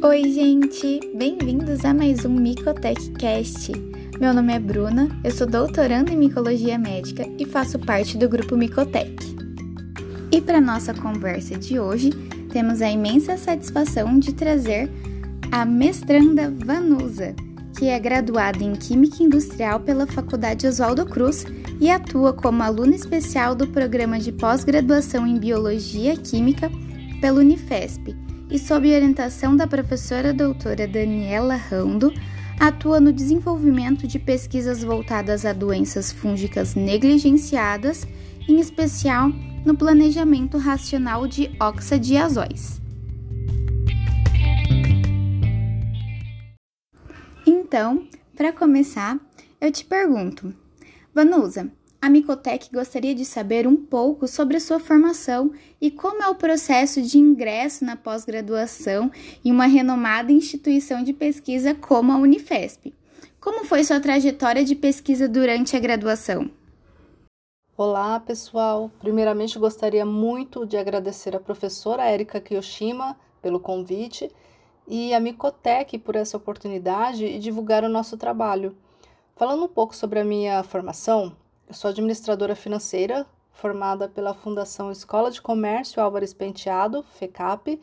Oi, gente! Bem-vindos a mais um MicotechCast. Meu nome é Bruna, eu sou doutoranda em Micologia Médica e faço parte do grupo Micotech. E para nossa conversa de hoje, temos a imensa satisfação de trazer a mestranda Vanusa, que é graduada em Química Industrial pela Faculdade Oswaldo Cruz e atua como aluna especial do programa de pós-graduação em Biologia Química pela Unifesp e, sob orientação da professora doutora Daniela Rando, atua no desenvolvimento de pesquisas voltadas a doenças fúngicas negligenciadas, em especial no planejamento racional de oxadiazóis. Então, para começar, eu te pergunto, Vanusa, a Micotec gostaria de saber um pouco sobre a sua formação e como é o processo de ingresso na pós-graduação em uma renomada instituição de pesquisa como a Unifesp. Como foi sua trajetória de pesquisa durante a graduação? Olá, pessoal. Primeiramente, gostaria muito de agradecer a professora Erika Kiyoshima pelo convite e a Micotec por essa oportunidade e divulgar o nosso trabalho. Falando um pouco sobre a minha formação, eu sou administradora financeira, formada pela Fundação Escola de Comércio Álvares Penteado, FECAP,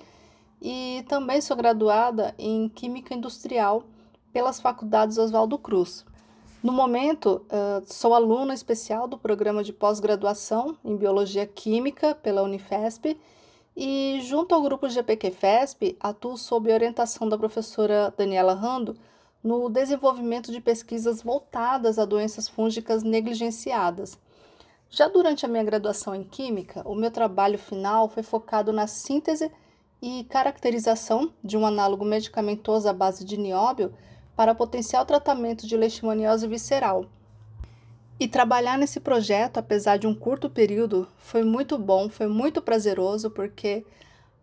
e também sou graduada em Química Industrial pelas faculdades Oswaldo Cruz. No momento, sou aluna especial do programa de pós-graduação em Biologia Química pela Unifesp e, junto ao grupo GPQFESP, atuo sob orientação da professora Daniela Rando no desenvolvimento de pesquisas voltadas a doenças fúngicas negligenciadas. Já durante a minha graduação em Química, o meu trabalho final foi focado na síntese e caracterização de um análogo medicamentoso à base de nióbio para potencial tratamento de leishmaniose visceral. E trabalhar nesse projeto, apesar de um curto período, foi muito bom, foi muito prazeroso, porque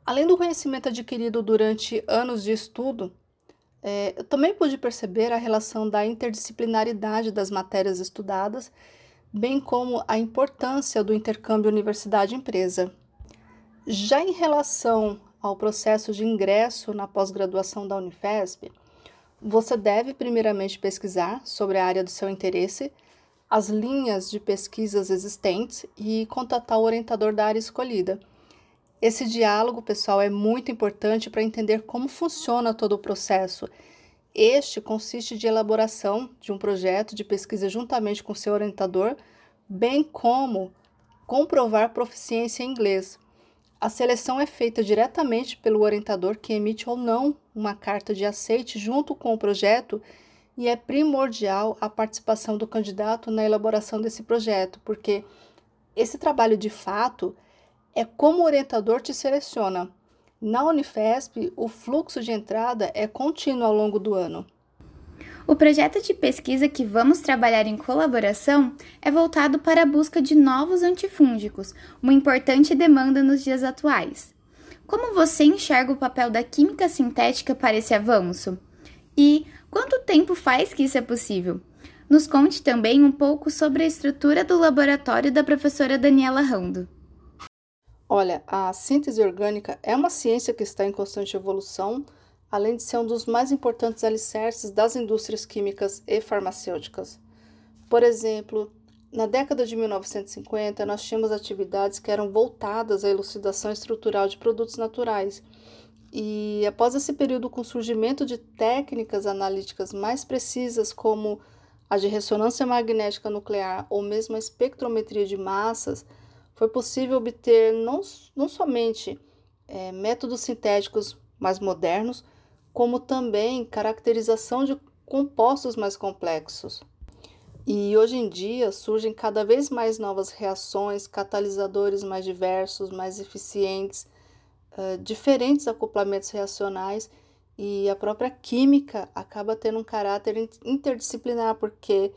além do conhecimento adquirido durante anos de estudo, é, eu também pude perceber a relação da interdisciplinaridade das matérias estudadas, bem como a importância do intercâmbio universidade-empresa. Já em relação ao processo de ingresso na pós-graduação da Unifesp, você deve primeiramente pesquisar sobre a área do seu interesse as linhas de pesquisas existentes e contatar o orientador da área escolhida. Esse diálogo, pessoal, é muito importante para entender como funciona todo o processo. Este consiste de elaboração de um projeto de pesquisa juntamente com seu orientador, bem como comprovar proficiência em inglês. A seleção é feita diretamente pelo orientador que emite ou não uma carta de aceite junto com o projeto e é primordial a participação do candidato na elaboração desse projeto, porque esse trabalho de fato é como o orientador te seleciona. Na Unifesp, o fluxo de entrada é contínuo ao longo do ano. O projeto de pesquisa que vamos trabalhar em colaboração é voltado para a busca de novos antifúngicos, uma importante demanda nos dias atuais. Como você enxerga o papel da química sintética para esse avanço? E Quanto tempo faz que isso é possível? Nos conte também um pouco sobre a estrutura do laboratório da professora Daniela Rando. Olha, a síntese orgânica é uma ciência que está em constante evolução, além de ser um dos mais importantes alicerces das indústrias químicas e farmacêuticas. Por exemplo, na década de 1950, nós tínhamos atividades que eram voltadas à elucidação estrutural de produtos naturais e após esse período com o surgimento de técnicas analíticas mais precisas, como a de ressonância magnética nuclear ou mesmo a espectrometria de massas, foi possível obter não, não somente é, métodos sintéticos mais modernos, como também caracterização de compostos mais complexos. E hoje em dia surgem cada vez mais novas reações, catalisadores mais diversos, mais eficientes diferentes acoplamentos reacionais e a própria química acaba tendo um caráter interdisciplinar, porque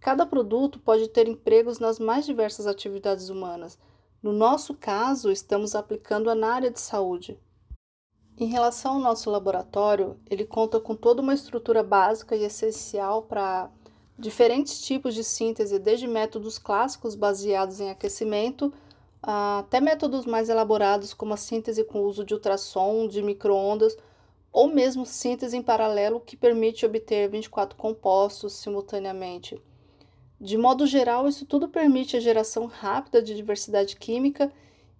cada produto pode ter empregos nas mais diversas atividades humanas. No nosso caso, estamos aplicando-a na área de saúde. Em relação ao nosso laboratório, ele conta com toda uma estrutura básica e essencial para diferentes tipos de síntese, desde métodos clássicos baseados em aquecimento até métodos mais elaborados, como a síntese com uso de ultrassom, de microondas, ou mesmo síntese em paralelo que permite obter 24 compostos simultaneamente. De modo geral, isso tudo permite a geração rápida de diversidade química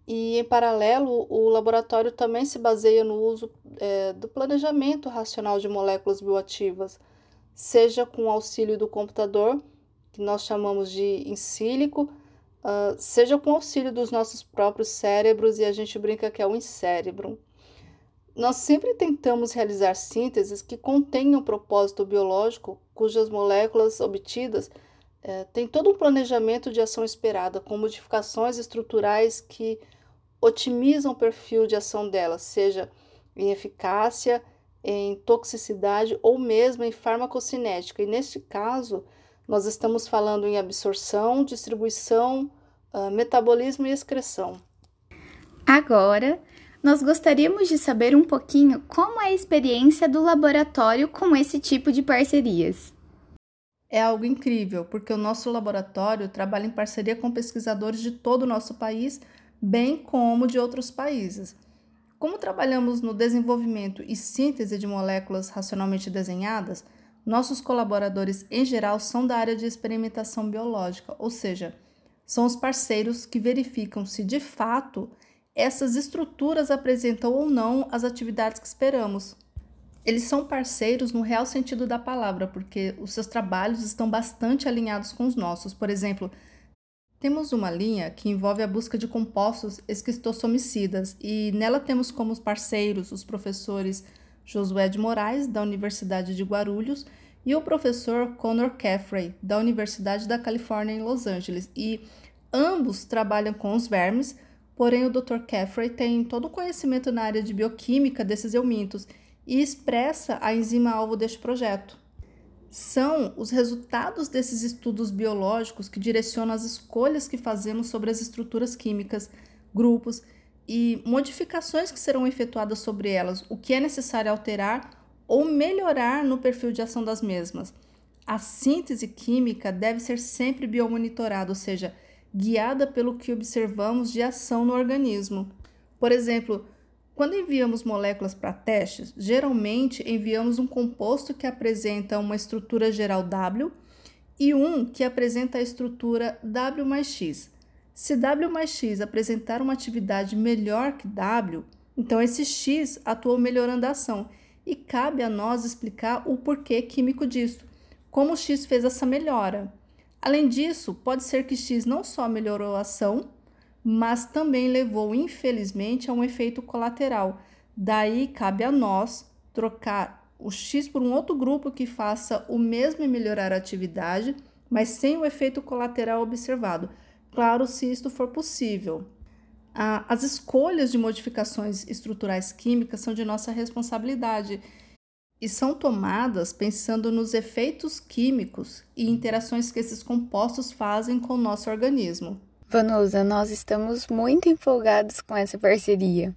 e, em paralelo, o laboratório também se baseia no uso é, do planejamento racional de moléculas bioativas, seja com auxílio do computador, que nós chamamos de in silico, uh, seja com auxílio dos nossos próprios cérebros, e a gente brinca que é o incérebro. Nós sempre tentamos realizar sínteses que contenham propósito biológico, cujas moléculas obtidas é, têm todo um planejamento de ação esperada, com modificações estruturais que otimizam o perfil de ação dela, seja em eficácia, em toxicidade ou mesmo em farmacocinética. E neste caso, nós estamos falando em absorção, distribuição, uh, metabolismo e excreção. Agora, nós gostaríamos de saber um pouquinho como é a experiência do laboratório com esse tipo de parcerias. É algo incrível, porque o nosso laboratório trabalha em parceria com pesquisadores de todo o nosso país bem como de outros países. Como trabalhamos no desenvolvimento e síntese de moléculas racionalmente desenhadas, nossos colaboradores em geral são da área de experimentação biológica, ou seja, são os parceiros que verificam se de fato essas estruturas apresentam ou não as atividades que esperamos. Eles são parceiros no real sentido da palavra, porque os seus trabalhos estão bastante alinhados com os nossos. Por exemplo, temos uma linha que envolve a busca de compostos esquistossomicidas e nela temos como parceiros os professores Josué de Moraes, da Universidade de Guarulhos, e o professor Connor Caffrey, da Universidade da Califórnia em Los Angeles. E ambos trabalham com os vermes, porém o Dr. Caffrey tem todo o conhecimento na área de bioquímica desses eumintos e expressa a enzima alvo deste projeto são os resultados desses estudos biológicos que direcionam as escolhas que fazemos sobre as estruturas químicas, grupos e modificações que serão efetuadas sobre elas, o que é necessário alterar ou melhorar no perfil de ação das mesmas. A síntese química deve ser sempre biomonitorada, ou seja, guiada pelo que observamos de ação no organismo. Por exemplo, quando enviamos moléculas para testes, geralmente enviamos um composto que apresenta uma estrutura geral W e um que apresenta a estrutura W mais X. Se W mais X apresentar uma atividade melhor que W, então esse X atuou melhorando a ação e cabe a nós explicar o porquê químico disso, como o X fez essa melhora. Além disso, pode ser que X não só melhorou a ação, mas também levou, infelizmente, a um efeito colateral. Daí cabe a nós trocar o X por um outro grupo que faça o mesmo e melhorar a atividade, mas sem o efeito colateral observado. Claro, se isto for possível. As escolhas de modificações estruturais químicas são de nossa responsabilidade e são tomadas pensando nos efeitos químicos e interações que esses compostos fazem com o nosso organismo. Vanusa, nós estamos muito empolgados com essa parceria.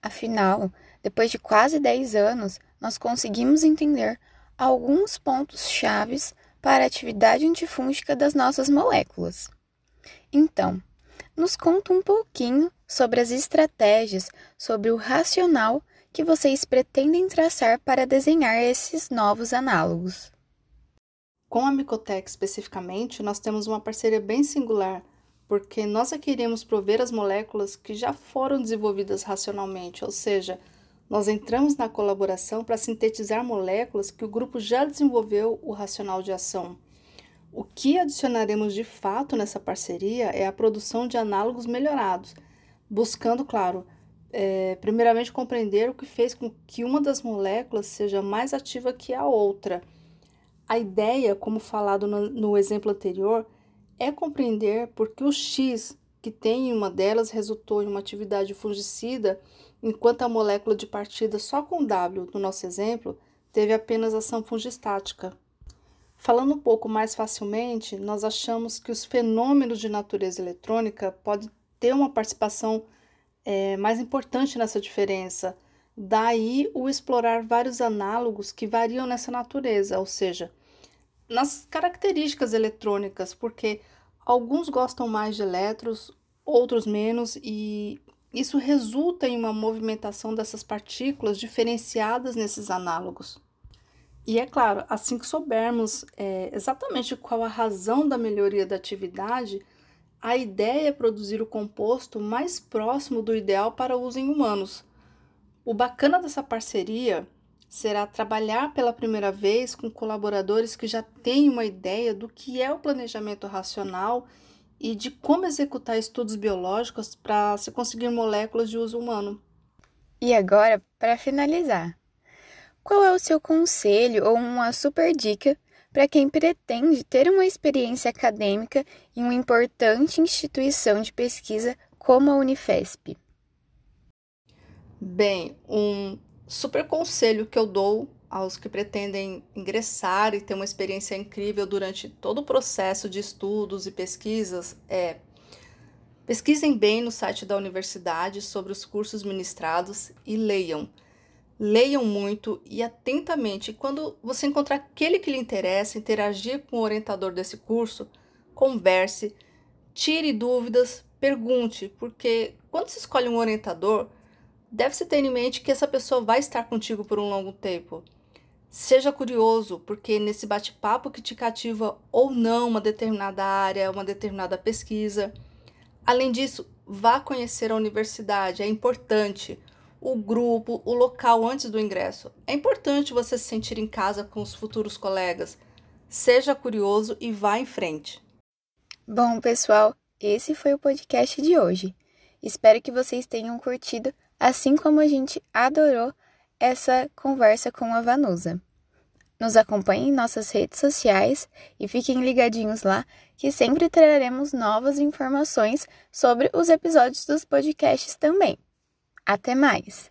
Afinal, depois de quase 10 anos, nós conseguimos entender alguns pontos chaves para a atividade antifúngica das nossas moléculas. Então, nos conta um pouquinho sobre as estratégias, sobre o racional que vocês pretendem traçar para desenhar esses novos análogos. Com a Micotec especificamente, nós temos uma parceria bem singular porque nós é queremos prover as moléculas que já foram desenvolvidas racionalmente, ou seja, nós entramos na colaboração para sintetizar moléculas que o grupo já desenvolveu o racional de ação. O que adicionaremos de fato nessa parceria é a produção de análogos melhorados, buscando, claro, é, primeiramente compreender o que fez com que uma das moléculas seja mais ativa que a outra. A ideia, como falado no, no exemplo anterior, é compreender por que o X que tem em uma delas resultou em uma atividade fungicida, enquanto a molécula de partida só com W, no nosso exemplo, teve apenas ação fungistática. Falando um pouco mais facilmente, nós achamos que os fenômenos de natureza eletrônica podem ter uma participação é, mais importante nessa diferença. Daí o explorar vários análogos que variam nessa natureza, ou seja, nas características eletrônicas, porque alguns gostam mais de elétrons, outros menos, e isso resulta em uma movimentação dessas partículas diferenciadas nesses análogos. E é claro, assim que soubermos é, exatamente qual a razão da melhoria da atividade, a ideia é produzir o composto mais próximo do ideal para uso em humanos. O bacana dessa parceria será trabalhar pela primeira vez com colaboradores que já têm uma ideia do que é o planejamento racional e de como executar estudos biológicos para se conseguir moléculas de uso humano. E agora, para finalizar, qual é o seu conselho ou uma super dica para quem pretende ter uma experiência acadêmica em uma importante instituição de pesquisa como a Unifesp? Bem, um super conselho que eu dou aos que pretendem ingressar e ter uma experiência incrível durante todo o processo de estudos e pesquisas é pesquisem bem no site da universidade sobre os cursos ministrados e leiam. Leiam muito e atentamente. Quando você encontrar aquele que lhe interessa, interagir com o orientador desse curso, converse, tire dúvidas, pergunte, porque quando se escolhe um orientador, deve-se ter em mente que essa pessoa vai estar contigo por um longo tempo. Seja curioso, porque nesse bate-papo que te cativa ou não uma determinada área, uma determinada pesquisa. Além disso, vá conhecer a universidade, é importante. O grupo, o local antes do ingresso. É importante você se sentir em casa com os futuros colegas. Seja curioso e vá em frente. Bom, pessoal, esse foi o podcast de hoje. Espero que vocês tenham curtido assim como a gente adorou essa conversa com a Vanusa. Nos acompanhem em nossas redes sociais e fiquem ligadinhos lá que sempre traremos novas informações sobre os episódios dos podcasts também. Até mais!